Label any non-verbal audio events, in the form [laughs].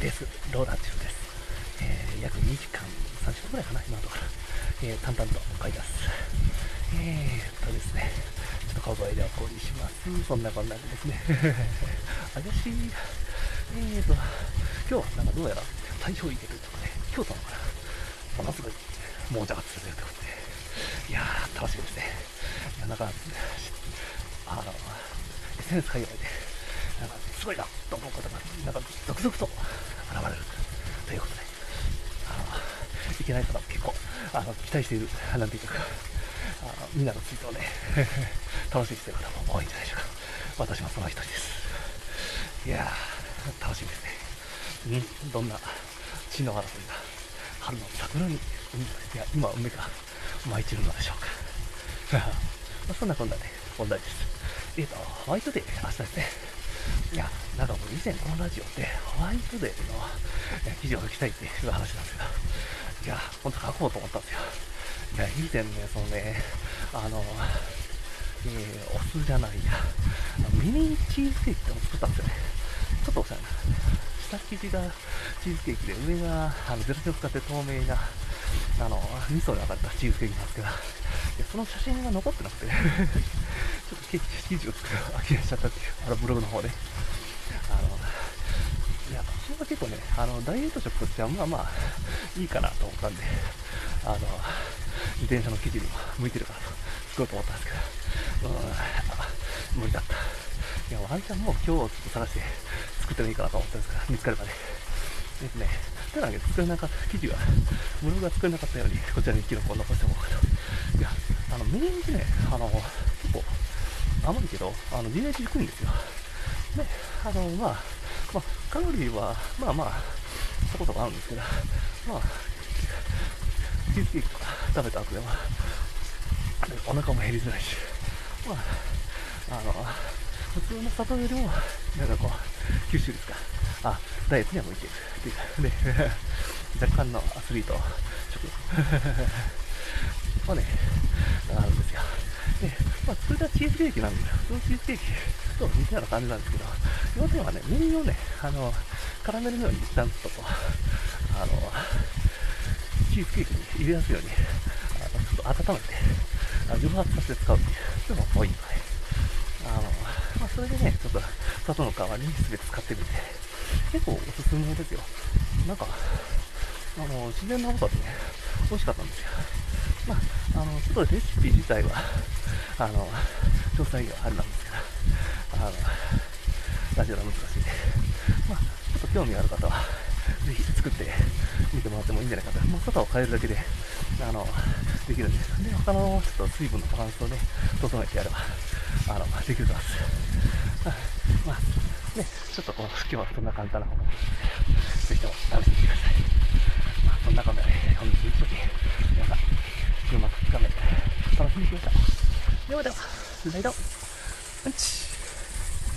です。ローラー中です、えー、約2時間30分ぐらいかな今のところ、えー、淡々と買い出す。えー、っとですね。ちょっと小声でおこにします。そんなこんなでですね。怪しいえーと今日はなんかどうやら大正いけるとかね。で京都のかな。ものすごい猛者が釣れるということで。いやー楽しみですね。いやなんかあの SNS 界隈でなんかすごいなと思うことがなんか続々と現れるということで、あの、いけない方も結構、あの、期待している、なんていうか、あのみんなのツイートをね、[laughs] 楽しみにしてる方も多いんじゃないでしょうか。私もその一人です。いやー、楽しみですね。うん、どんな血の争いが春の桜に、いや、今梅が巻いてるのでしょうか。[laughs] まあ、そんなこんなで、問題です。えっ、ー、と、ホワイトデー、明日ですね。いや、なんかもう以前このラジオでホワイトデーの記事を書きたいっていう話なんですけど、いや、本当書こうと思ったんですよ。いや、以前ね、そのね、あの、えー、お酢じゃないや、ミニチーズケーキってのを作ったんですよね。ちょっとおしゃれな。下生地がチーズケーキで、上があのゼロゼロ使って透明な、あの、味噌で上がったチーズケーキなんですけど、いやその写真が残ってなくてちょっとケーキ、生地を作るの諦めちゃったっていう、あのブログの方で。あの、いや、私は結構ね、あの、ダイエット食としてはまあまあいいかなと思ったんで、あの、自転車の生地にも向いてるかなと作ろうと思ったんですけど、うん、無理だった。いや、ワンちゃんも今日ちょっと探して作ってもいいかなと思ったんですから、見つかればね。ですね。ただね、作れなかった、生地が、ブログが作れなかったように、こちらにキノコを残しておこうかと。いや、あの、メレンゲね、あの、結構、甘いけど、あの、GH 低いんですよ。で、あの、まあ、まあ、カロリーは、まあまあ、そこそこあるんですけど、まあ、チーズケーキとか食べた後でも、お腹も減りづらいし、まあ、あの、普通の砂糖よりも、なんかこう、吸収率が、あ、ダイエットには向いてるっていうか、で、若干のアスリート食 [laughs] はね、あるんですよ。で、まあ、それがチーズケーキなんで、普通のチーズケーキと似たような感じなんですけど、要点はね、メニューをね、あの、カラメルのようにちゃんと、あの、チーズケーキに入れやすいように、あのちょっと温めて、あ蒸発させて使うっていうのもポイントで、あの、まあ、それでね、ちょっと砂糖の代わりに全て使ってみて、結構おすすめですよ。なんか、あの、自然なことでね、美味しかったんですよ。まあ、あの、ちょっとレシピ自体は、[laughs] あの、詳細があれなんですけど、あの、ラジオが難しいんで、まあ、ちょっと興味ある方は、ぜひ作ってみてもらってもいいんじゃないかと。まあ、外を変えるだけで、あの、できるんです。で、他のちょっと水分のバランスをね、整えてやれば、あの、できると思います。まあ、ね、ちょっとこの、今日はそんな簡単な方法ですぜひとも試してみてください。まあ、そんな感じで、本日一日、皆さん、週末2日目、楽しみにしました。ではでは、ライド、うんち